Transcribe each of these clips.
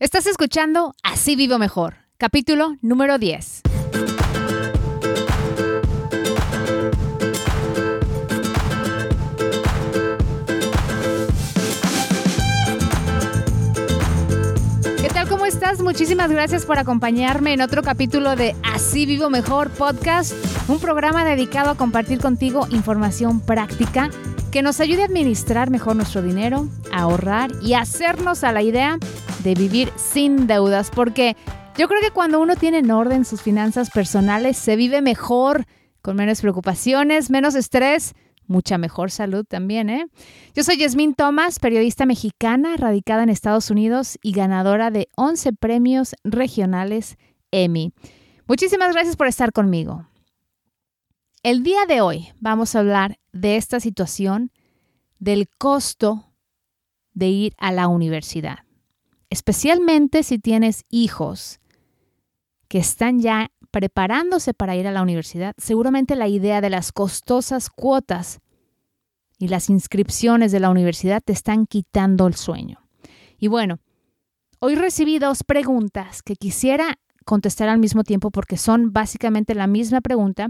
Estás escuchando Así Vivo Mejor, capítulo número 10. ¿Qué tal? ¿Cómo estás? Muchísimas gracias por acompañarme en otro capítulo de Así Vivo Mejor Podcast, un programa dedicado a compartir contigo información práctica que nos ayude a administrar mejor nuestro dinero, ahorrar y hacernos a la idea de vivir sin deudas, porque yo creo que cuando uno tiene en orden sus finanzas personales, se vive mejor, con menos preocupaciones, menos estrés, mucha mejor salud también, ¿eh? Yo soy Yasmín Thomas, periodista mexicana, radicada en Estados Unidos y ganadora de 11 premios regionales Emmy. Muchísimas gracias por estar conmigo. El día de hoy vamos a hablar de esta situación del costo de ir a la universidad, especialmente si tienes hijos que están ya preparándose para ir a la universidad. Seguramente la idea de las costosas cuotas y las inscripciones de la universidad te están quitando el sueño. Y bueno, hoy recibí dos preguntas que quisiera contestar al mismo tiempo porque son básicamente la misma pregunta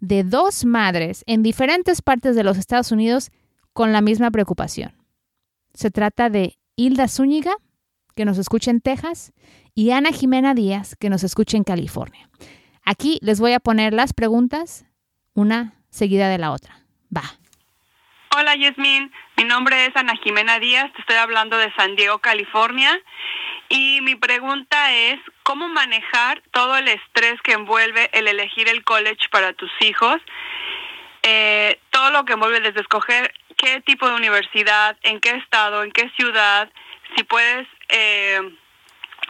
de dos madres en diferentes partes de los Estados Unidos con la misma preocupación. Se trata de Hilda Zúñiga, que nos escucha en Texas, y Ana Jimena Díaz, que nos escucha en California. Aquí les voy a poner las preguntas, una seguida de la otra. Va. Hola Yasmín, mi nombre es Ana Jimena Díaz, te estoy hablando de San Diego, California. Y mi pregunta es, ¿cómo manejar todo el estrés que envuelve el elegir el college para tus hijos? Eh, todo lo que envuelve desde escoger qué tipo de universidad, en qué estado, en qué ciudad, si puedes eh,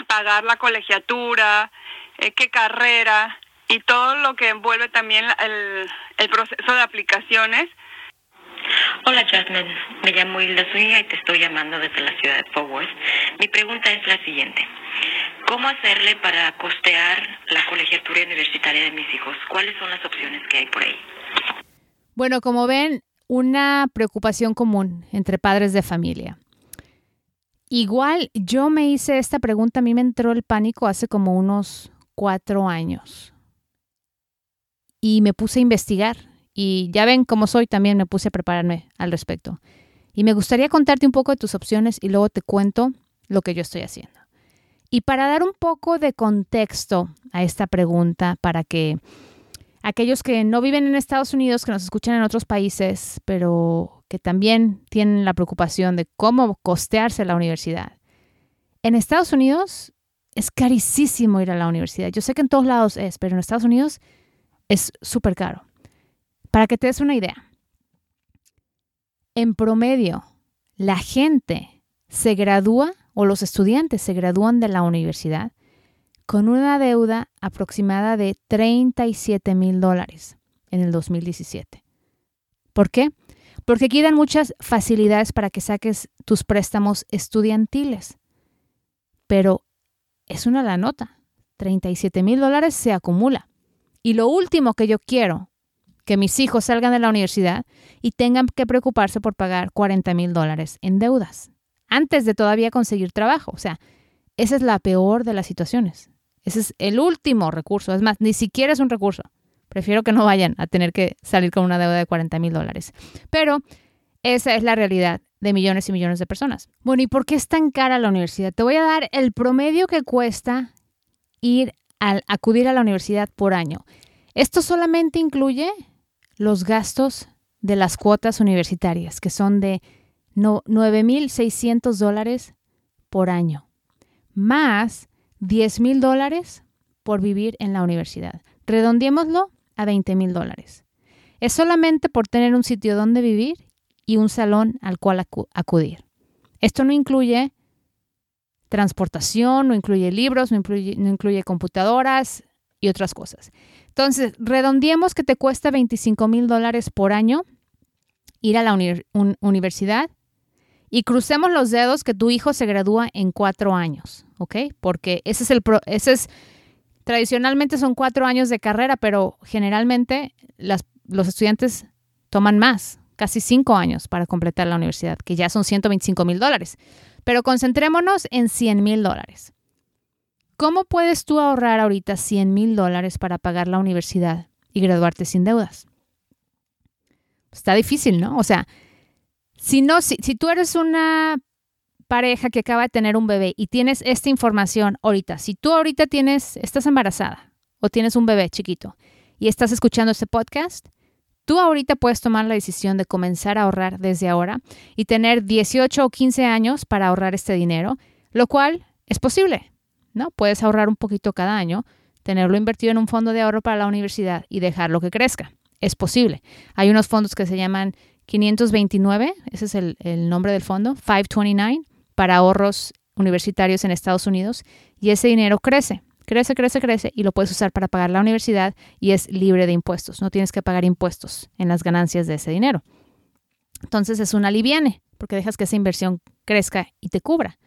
pagar la colegiatura, eh, qué carrera y todo lo que envuelve también el, el proceso de aplicaciones. Hola Jasmine, me llamo Hilda Zúñiga y te estoy llamando desde la ciudad de Fort. Mi pregunta es la siguiente. ¿Cómo hacerle para costear la colegiatura universitaria de mis hijos? ¿Cuáles son las opciones que hay por ahí? Bueno, como ven, una preocupación común entre padres de familia. Igual yo me hice esta pregunta, a mí me entró el pánico hace como unos cuatro años. Y me puse a investigar y ya ven cómo soy, también me puse a prepararme al respecto. Y me gustaría contarte un poco de tus opciones y luego te cuento lo que yo estoy haciendo. Y para dar un poco de contexto a esta pregunta, para que aquellos que no viven en Estados Unidos, que nos escuchan en otros países, pero que también tienen la preocupación de cómo costearse la universidad. En Estados Unidos es carísimo ir a la universidad. Yo sé que en todos lados es, pero en Estados Unidos es súper caro. Para que te des una idea, en promedio, la gente se gradúa o los estudiantes se gradúan de la universidad con una deuda aproximada de 37 mil dólares en el 2017. ¿Por qué? Porque aquí dan muchas facilidades para que saques tus préstamos estudiantiles. Pero es una la nota. 37 mil dólares se acumula. Y lo último que yo quiero que mis hijos salgan de la universidad y tengan que preocuparse por pagar 40 mil dólares en deudas antes de todavía conseguir trabajo. O sea, esa es la peor de las situaciones. Ese es el último recurso. Es más, ni siquiera es un recurso. Prefiero que no vayan a tener que salir con una deuda de 40 mil dólares. Pero esa es la realidad de millones y millones de personas. Bueno, ¿y por qué es tan cara la universidad? Te voy a dar el promedio que cuesta ir a acudir a la universidad por año. Esto solamente incluye los gastos de las cuotas universitarias, que son de 9.600 dólares por año, más 10.000 dólares por vivir en la universidad. Redondeémoslo a 20.000 dólares. Es solamente por tener un sitio donde vivir y un salón al cual acudir. Esto no incluye transportación, no incluye libros, no incluye, computadoras y otras cosas. Entonces, redondeemos que te cuesta 25 mil dólares por año ir a la universidad y crucemos los dedos que tu hijo se gradúa en cuatro años, ¿ok? Porque ese es el, ese es, tradicionalmente son cuatro años de carrera, pero generalmente los estudiantes toman más, casi cinco años para completar la universidad, que ya son 125 mil dólares. Pero concentrémonos en 100 mil dólares. ¿Cómo puedes tú ahorrar ahorita 100 mil dólares para pagar la universidad y graduarte sin deudas? Está difícil, ¿no? O sea, si, no, si tú eres una pareja que acaba de tener un bebé y tienes esta información ahorita, si tú ahorita tienes, estás embarazada o tienes un bebé chiquito y estás escuchando este podcast, tú ahorita puedes tomar la decisión de comenzar a ahorrar desde ahora y tener 18 o 15 años para ahorrar este dinero, lo cual es posible, ¿no? Puedes ahorrar un poquito cada año, tenerlo invertido en un fondo de ahorro para la universidad y dejarlo que crezca. Es posible. Hay unos fondos que se llaman 529, ese es el, el nombre del fondo, 529, para ahorros universitarios en Estados Unidos, y ese dinero crece crece, crece, crece y lo puedes usar para pagar la universidad y es libre de impuestos. No tienes que pagar impuestos en las ganancias de ese dinero. Entonces es un aliviane porque dejas que esa inversión crezca y te cubra.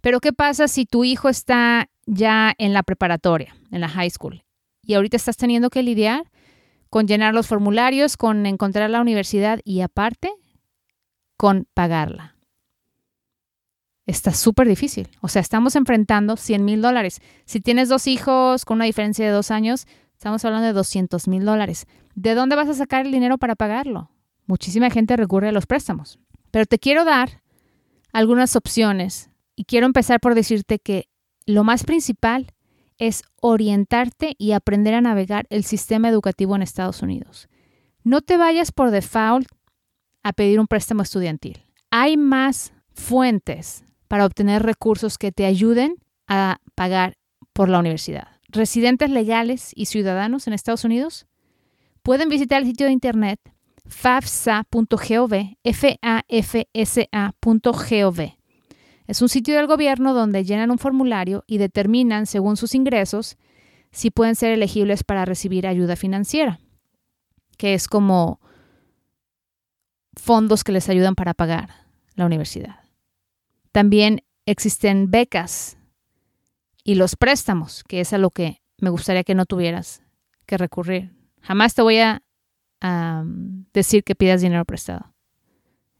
Pero ¿qué pasa si tu hijo está ya en la preparatoria, en la high school, y ahorita estás teniendo que lidiar con llenar los formularios, con encontrar la universidad y aparte con pagarla? Está súper difícil. O sea, estamos enfrentando 100 mil dólares. Si tienes dos hijos con una diferencia de dos años, estamos hablando de 200 mil dólares. ¿De dónde vas a sacar el dinero para pagarlo? Muchísima gente recurre a los préstamos. Pero te quiero dar algunas opciones y quiero empezar por decirte que lo más principal es orientarte y aprender a navegar el sistema educativo en Estados Unidos. No te vayas por default a pedir un préstamo estudiantil. Hay más fuentes para obtener recursos que te ayuden a pagar por la universidad. Residentes legales y ciudadanos en Estados Unidos pueden visitar el sitio de internet fafsa.gov, f a f s a.gov. Es un sitio del gobierno donde llenan un formulario y determinan, según sus ingresos, si pueden ser elegibles para recibir ayuda financiera, que es como fondos que les ayudan para pagar la universidad. También existen becas y los préstamos, que es a lo que me gustaría que no tuvieras que recurrir. Jamás te voy a decir que pidas dinero prestado.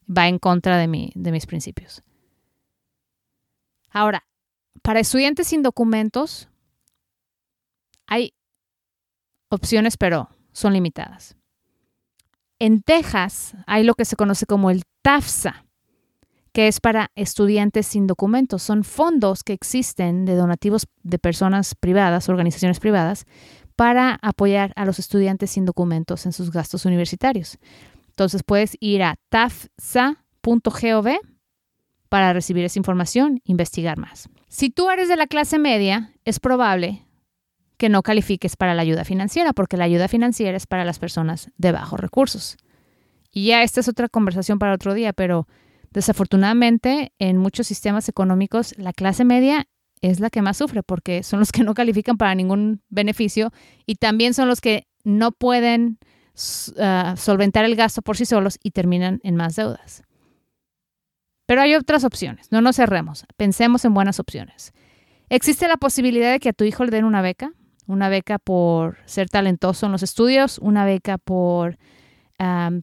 Va en contra de, mi, de mis principios. Ahora, para estudiantes sin documentos, hay opciones, pero son limitadas. En Texas hay lo que se conoce como el TAFSA, que es para estudiantes sin documentos. Son fondos que existen de donativos de personas privadas, organizaciones privadas, para apoyar a los estudiantes sin documentos en sus gastos universitarios. Entonces puedes ir a tafsa.gov para recibir esa información, investigar más. Si tú eres de la clase media, es probable que no califiques para la ayuda financiera, porque la ayuda financiera es para las personas de bajos recursos. Y ya esta es otra conversación para otro día, pero Desafortunadamente, en muchos sistemas económicos, la clase media es la que más sufre porque son los que no califican para ningún beneficio y también son los que no pueden ah, solventar el gasto por sí solos y terminan en más deudas. Pero hay otras opciones, no nos cerremos, pensemos en buenas opciones. Existe la posibilidad de que a tu hijo le den una beca, una beca por ser talentoso en los estudios, una beca por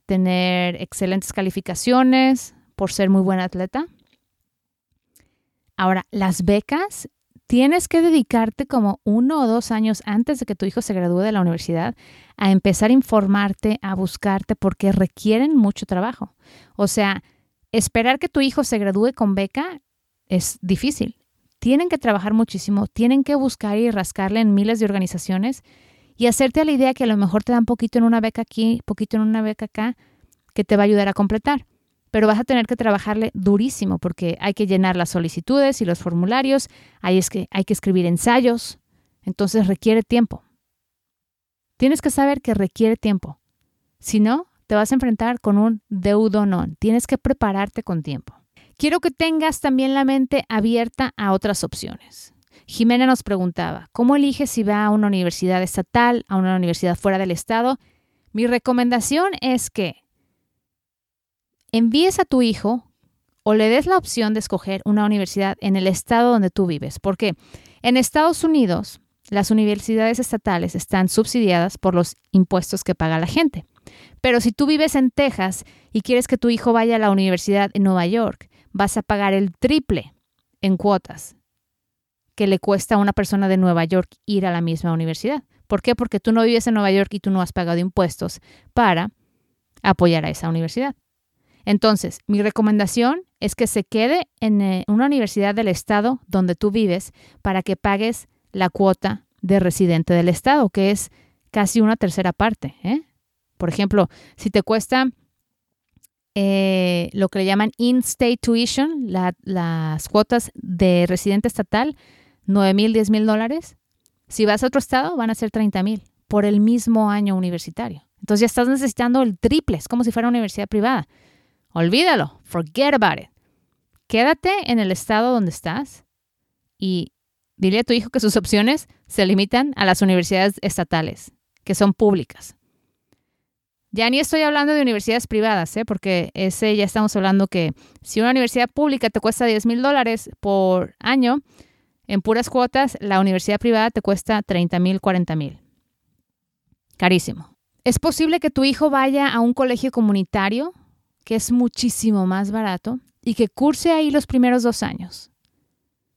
tener excelentes calificaciones, por ser muy buen atleta. Ahora, las becas, tienes que dedicarte como uno o dos años antes de que tu hijo se gradúe de la universidad a empezar a informarte, a buscarte, porque requieren mucho trabajo. O sea, esperar que tu hijo se gradúe con beca es difícil. Tienen que trabajar muchísimo, tienen que buscar y rascarle en miles de organizaciones y hacerte a la idea que a lo mejor te dan poquito en una beca aquí, poquito en una beca acá, que te va a ayudar a completar pero vas a tener que trabajarle durísimo porque hay que llenar las solicitudes y los formularios, hay, es que, hay que escribir ensayos, entonces requiere tiempo. Tienes que saber que requiere tiempo. Si no, te vas a enfrentar con un deudonón. Tienes que prepararte con tiempo. Quiero que tengas también la mente abierta a otras opciones. Jimena nos preguntaba, ¿cómo eliges si va a una universidad estatal, a una universidad fuera del estado? Mi recomendación es que envíes a tu hijo o le des la opción de escoger una universidad en el estado donde tú vives. Porque en Estados Unidos, las universidades estatales están subsidiadas por los impuestos que paga la gente. Pero si tú vives en Texas y quieres que tu hijo vaya a la universidad en Nueva York, vas a pagar el triple en cuotas que le cuesta a una persona de Nueva York ir a la misma universidad. ¿Por qué? Porque tú no vives en Nueva York y tú no has pagado impuestos para apoyar a esa universidad. Entonces, mi recomendación es que se quede en eh, una universidad del estado donde tú vives para que pagues la cuota de residente del estado, que es casi una tercera parte. ¿eh? Por ejemplo, si te cuesta eh, lo que le llaman in-state tuition, las cuotas de residente estatal, 9 mil, 10 mil dólares. Si vas a otro estado, van a ser 30 mil por el mismo año universitario. Entonces ya estás necesitando el triple, es como si fuera una universidad privada. Olvídalo, forget about it. Quédate en el estado donde estás y dile a tu hijo que sus opciones se limitan a las universidades estatales, que son públicas. Ya ni estoy hablando de universidades privadas, ¿eh? porque ese ya estamos hablando que si una universidad pública te cuesta 10 mil dólares por año, en puras cuotas, la universidad privada te cuesta 30 mil, 40 mil. Carísimo. Es posible que tu hijo vaya a un colegio comunitario, que es muchísimo más barato, y que curse ahí los primeros dos años.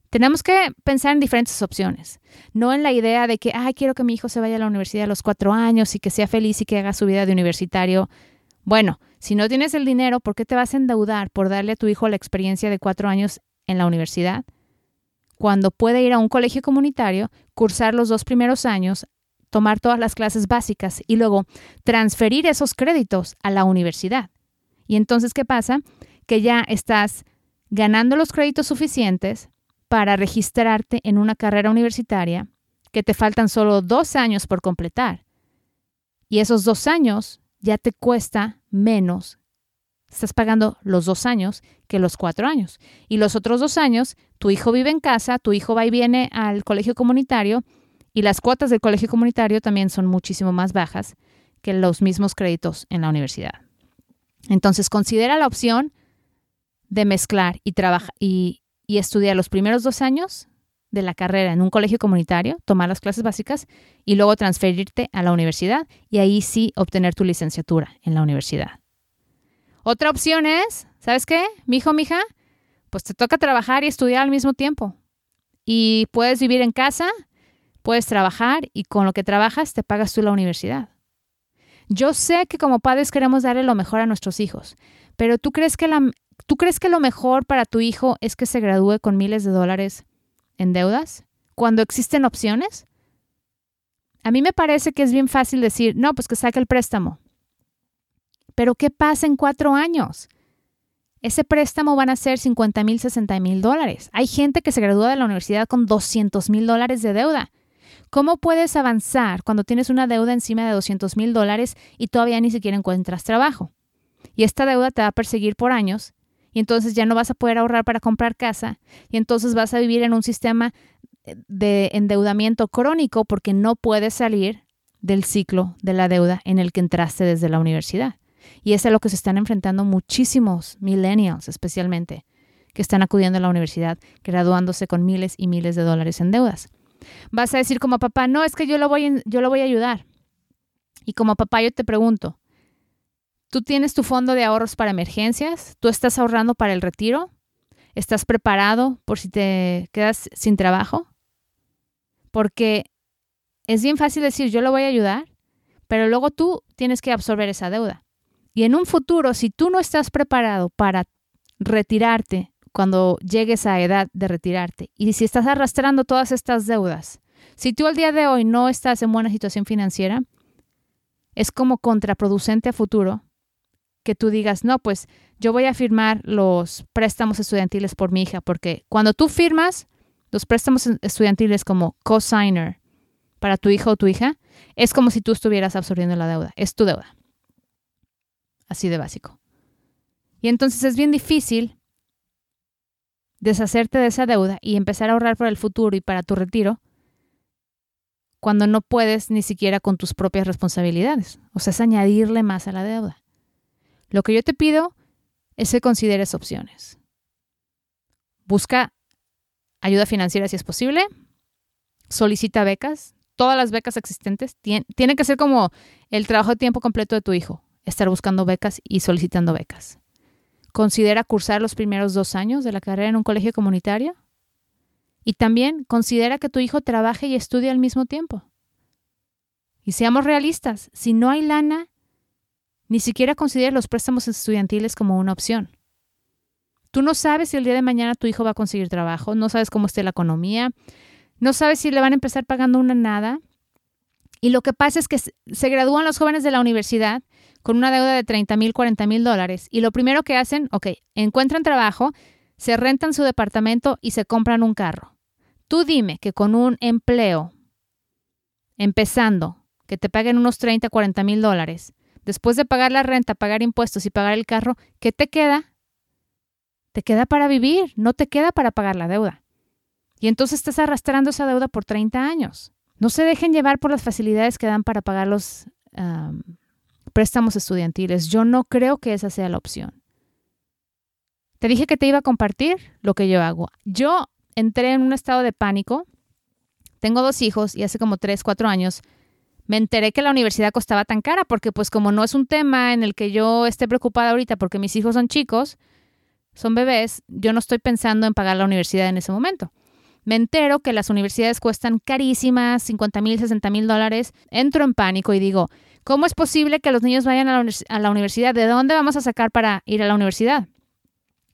Tenemos que pensar en diferentes opciones, no en la idea de que, ay, quiero que mi hijo se vaya a la universidad a los cuatro años y que sea feliz y que haga su vida de universitario. Bueno, si no tienes el dinero, ¿por qué te vas a endeudar por darle a tu hijo la experiencia de cuatro años en la universidad? Cuando puede ir a un colegio comunitario, cursar los dos primeros años, tomar todas las clases básicas y luego transferir esos créditos a la universidad. Y entonces, ¿qué pasa? Que ya estás ganando los créditos suficientes para registrarte en una carrera universitaria que te faltan solo dos años por completar. Y esos dos años ya te cuesta menos. Estás pagando los dos años que los cuatro años. Y los otros dos años, tu hijo vive en casa, tu hijo va y viene al colegio comunitario y las cuotas del colegio comunitario también son muchísimo más bajas que los mismos créditos en la universidad. Entonces, considera la opción de mezclar y, trabajar y, estudiar los primeros dos años de la carrera en un colegio comunitario, tomar las clases básicas y luego transferirte a la universidad y ahí sí obtener tu licenciatura en la universidad. Otra opción es, ¿sabes qué? Mi hijo, mi hija, pues te toca trabajar y estudiar al mismo tiempo. Y puedes vivir en casa, puedes trabajar y con lo que trabajas te pagas tú la universidad. Yo sé que como padres queremos darle lo mejor a nuestros hijos, pero ¿tú crees que ¿Tú crees que lo mejor para tu hijo es que se gradúe con miles de dólares en deudas cuando existen opciones? A mí me parece que es bien fácil decir, no, pues que saque el préstamo. Pero ¿qué pasa en cuatro años? Ese préstamo van a ser 50 mil, 60 mil dólares. Hay gente que se gradúa de la universidad con 200 mil dólares de deuda. ¿Cómo puedes avanzar cuando tienes una deuda encima de 200 mil dólares y todavía ni siquiera encuentras trabajo? Y esta deuda te va a perseguir por años y entonces ya no vas a poder ahorrar para comprar casa y entonces vas a vivir en un sistema de endeudamiento crónico porque no puedes salir del ciclo de la deuda en el que entraste desde la universidad. Y es a lo que se están enfrentando muchísimos millennials especialmente que están acudiendo a la universidad, graduándose con miles y miles de dólares en deudas. Vas a decir como papá, no, es que yo lo voy, yo lo voy a ayudar. Y como papá yo te pregunto, Tú tienes tu fondo de ahorros para emergencias, tú estás ahorrando para el retiro, estás preparado por si te quedas sin trabajo. Porque es bien fácil decir, yo lo voy a ayudar, pero luego tú tienes que absorber esa deuda. Y en un futuro, si tú no estás preparado para retirarte cuando llegues a edad de retirarte, y si estás arrastrando todas estas deudas, si tú al día de hoy no estás en buena situación financiera, es como contraproducente a futuro que tú digas, no, pues yo voy a firmar los préstamos estudiantiles por mi hija, porque cuando tú firmas los préstamos estudiantiles como co-signer para tu hijo o tu hija, es como si tú estuvieras absorbiendo la deuda, es tu deuda. Así de básico. Y entonces es bien difícil deshacerte de esa deuda y empezar a ahorrar para el futuro y para tu retiro cuando no puedes ni siquiera con tus propias responsabilidades. O sea, es añadirle más a la deuda. Lo que yo te pido es que consideres opciones. Busca ayuda financiera si es posible. Solicita becas. Todas las becas existentes tienen que ser como el trabajo de tiempo completo de tu hijo. Estar buscando becas y solicitando becas. Considera cursar los primeros dos años de la carrera en un colegio comunitario. Y también considera que tu hijo trabaje y estudie al mismo tiempo. Y seamos realistas, si no hay lana, ni siquiera considera los préstamos estudiantiles como una opción. Tú no sabes si el día de mañana tu hijo va a conseguir trabajo, no sabes cómo esté la economía, no sabes si le van a empezar pagando una nada. Y lo que pasa es que se gradúan los jóvenes de la universidad con una deuda de 30 mil, 40 mil dólares. Y lo primero que hacen, ok, encuentran trabajo, se rentan su departamento y se compran un carro. Tú dime que con un empleo, empezando, que te paguen unos 30, 40 mil dólares, después de pagar la renta, pagar impuestos y pagar el carro, ¿qué te queda? Te queda para vivir, no te queda para pagar la deuda. Y entonces estás arrastrando esa deuda por 30 años. No se dejen llevar por las facilidades que dan para pagar los préstamos estudiantiles. Yo no creo que esa sea la opción. Te dije que te iba a compartir lo que yo hago. Yo entré en un estado de pánico. Tengo dos hijos y hace como tres, cuatro años me enteré que la universidad costaba tan cara porque pues como no es un tema en el que yo esté preocupada ahorita porque mis hijos son chicos, son bebés, yo no estoy pensando en pagar la universidad en ese momento me entero que las universidades cuestan carísimas, 50 mil, 60 mil dólares, entro en pánico y digo, ¿cómo es posible que los niños vayan a la, universidad? ¿De dónde vamos a sacar para ir a la universidad?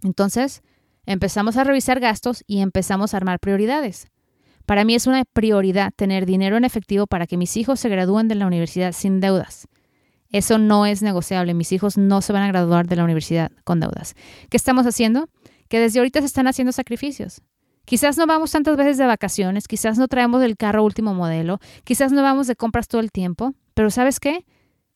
Entonces, empezamos a revisar gastos y empezamos a armar prioridades. Para mí es una prioridad tener dinero en efectivo para que mis hijos se gradúen de la universidad sin deudas. Eso no es negociable. Mis hijos no se van a graduar de la universidad con deudas. ¿Qué estamos haciendo? Que desde ahorita se están haciendo sacrificios. Quizás no vamos tantas veces de vacaciones, quizás no traemos el carro último modelo, quizás no vamos de compras todo el tiempo, pero ¿sabes qué?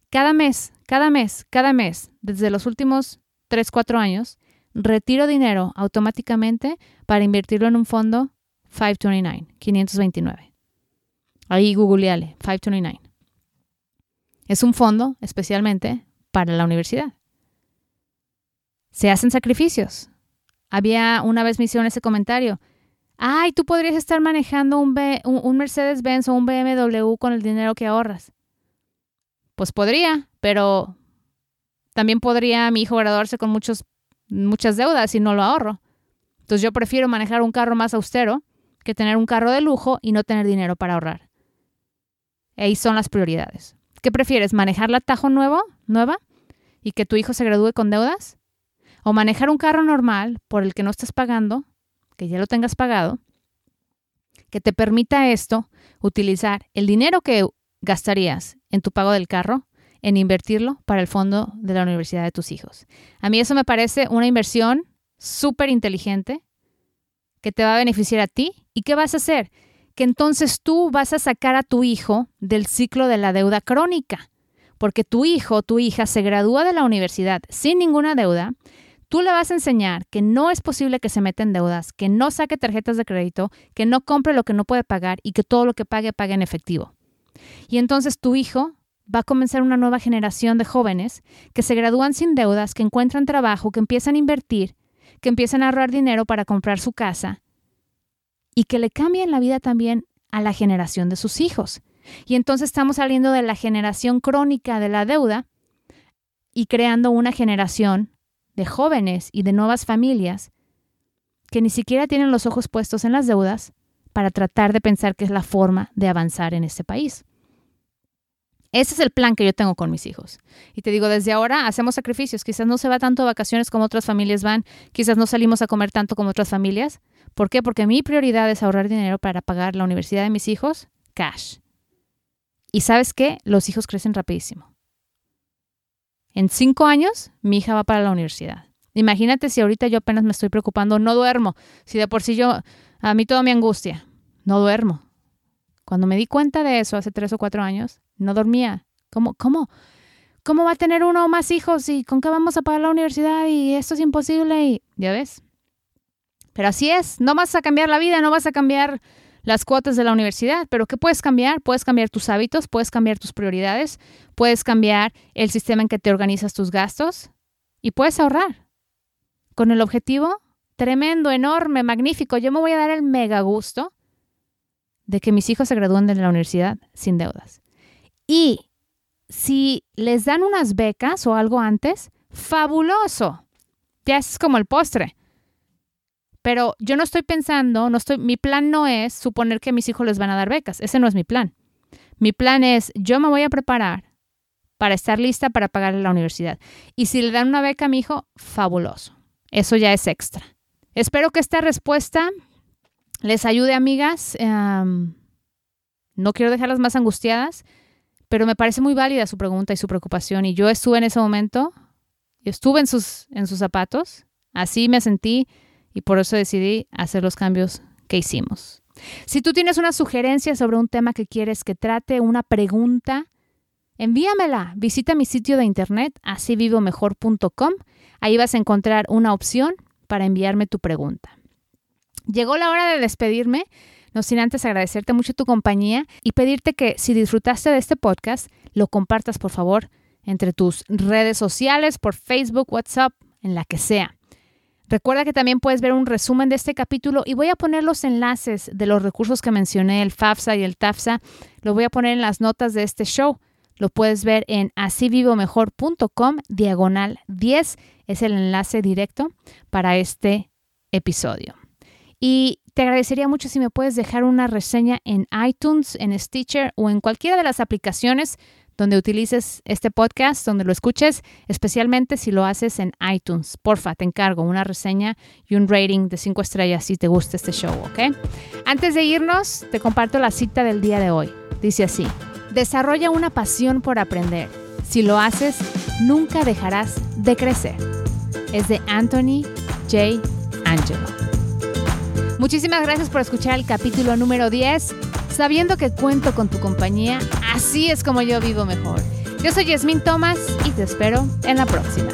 Cada mes, cada mes, cada mes, desde los últimos 3, 4 años, retiro dinero automáticamente para invertirlo en un fondo 529, 529. Ahí googleale, 529. Es un fondo especialmente para la universidad. Se hacen sacrificios. Había una vez me hicieron ese comentario ay, tú podrías estar manejando un, un, Mercedes-Benz o un BMW con el dinero que ahorras. Pues podría, pero también podría mi hijo graduarse con muchos, muchas deudas y no lo ahorro. Entonces yo prefiero manejar un carro más austero que tener un carro de lujo y no tener dinero para ahorrar. Ahí son las prioridades. ¿Qué prefieres? ¿Manejar la Tajo nuevo, nueva y que tu hijo se gradúe con deudas? ¿O manejar un carro normal por el que no estás pagando que ya lo tengas pagado, que te permita esto utilizar el dinero que gastarías en tu pago del carro en invertirlo para el fondo de la universidad de tus hijos. A mí eso me parece una inversión súper inteligente que te va a beneficiar a ti. ¿Y qué vas a hacer? Que entonces tú vas a sacar a tu hijo del ciclo de la deuda crónica, porque tu hijo tu hija se gradúa de la universidad sin ninguna deuda Tú le vas a enseñar que no es posible que se meta en deudas, que no saque tarjetas de crédito, que no compre lo que no puede pagar y que todo lo que pague pague en efectivo. Y entonces tu hijo va a comenzar una nueva generación de jóvenes que se gradúan sin deudas, que encuentran trabajo, que empiezan a invertir, que empiezan a ahorrar dinero para comprar su casa y que le cambien la vida también a la generación de sus hijos. Y entonces estamos saliendo de la generación crónica de la deuda y creando una generación de jóvenes y de nuevas familias que ni siquiera tienen los ojos puestos en las deudas para tratar de pensar que es la forma de avanzar en este país. Ese es el plan que yo tengo con mis hijos. Y te digo, desde ahora hacemos sacrificios. Quizás no se va tanto a vacaciones como otras familias van. Quizás no salimos a comer tanto como otras familias. ¿Por qué? Porque mi prioridad es ahorrar dinero para pagar la universidad de mis hijos, cash. Y sabes qué? Los hijos crecen rapidísimo. En cinco años, mi hija va para la universidad. Imagínate si ahorita yo apenas me estoy preocupando, no duermo. Si de por sí yo, a mí todo me angustia, no duermo. Cuando me di cuenta de eso hace tres o cuatro años, no dormía. ¿Cómo, cómo, cómo va a tener uno o más hijos y con qué vamos a pagar la universidad y esto es imposible? Y ya ves. Pero así es, no vas a cambiar la vida, no vas a cambiar las cuotas de la universidad, pero ¿qué puedes cambiar? Puedes cambiar tus hábitos, puedes cambiar tus prioridades, puedes cambiar el sistema en que te organizas tus gastos y puedes ahorrar. Con el objetivo tremendo, enorme, magnífico, yo me voy a dar el mega gusto de que mis hijos se gradúen de la universidad sin deudas. Y si les dan unas becas o algo antes, fabuloso. ya es como el postre. Pero yo no estoy pensando, no estoy, mi plan no es suponer que mis hijos les van a dar becas. Ese no es mi plan. Mi plan es, yo me voy a preparar para estar lista para pagarle la universidad. Y si le dan una beca a mi hijo, fabuloso. Eso ya es extra. Espero que esta respuesta les ayude, amigas. no quiero dejarlas más angustiadas, pero me parece muy válida su pregunta y su preocupación. Y yo estuve en ese momento, estuve en sus, en sus zapatos, así me sentí y por eso decidí hacer los cambios que hicimos. Si tú tienes una sugerencia sobre un tema que quieres que trate, una pregunta, envíamela. Visita mi sitio de internet, asivivomejor.com. Ahí vas a encontrar una opción para enviarme tu pregunta. Llegó la hora de despedirme, no sin antes agradecerte mucho tu compañía y pedirte que si disfrutaste de este podcast, lo compartas por favor entre tus redes sociales, por Facebook, WhatsApp, en la que sea. Recuerda que también puedes ver un resumen de este capítulo y voy a poner los enlaces de los recursos que mencioné, el FAFSA y el TAFSA, lo voy a poner en las notas de este show. Lo puedes ver en asivivomejor.com diagonal 10. Es el enlace directo para este episodio. Y te agradecería mucho si me puedes dejar una reseña en iTunes, en Stitcher o en cualquiera de las aplicaciones donde utilices este podcast, donde lo escuches, especialmente si lo haces en iTunes. Porfa, te encargo una reseña y un rating de 5 estrellas si te gusta este show, ¿ok? Antes de irnos, te comparto la cita del día de hoy. Dice así, desarrolla una pasión por aprender. Si lo haces, nunca dejarás de crecer. Es de Anthony J. Angelo. Muchísimas gracias por escuchar el capítulo número 10 sabiendo que cuento con tu compañía, así es como yo vivo mejor. Yo soy Yasmin Thomas y te espero en la próxima.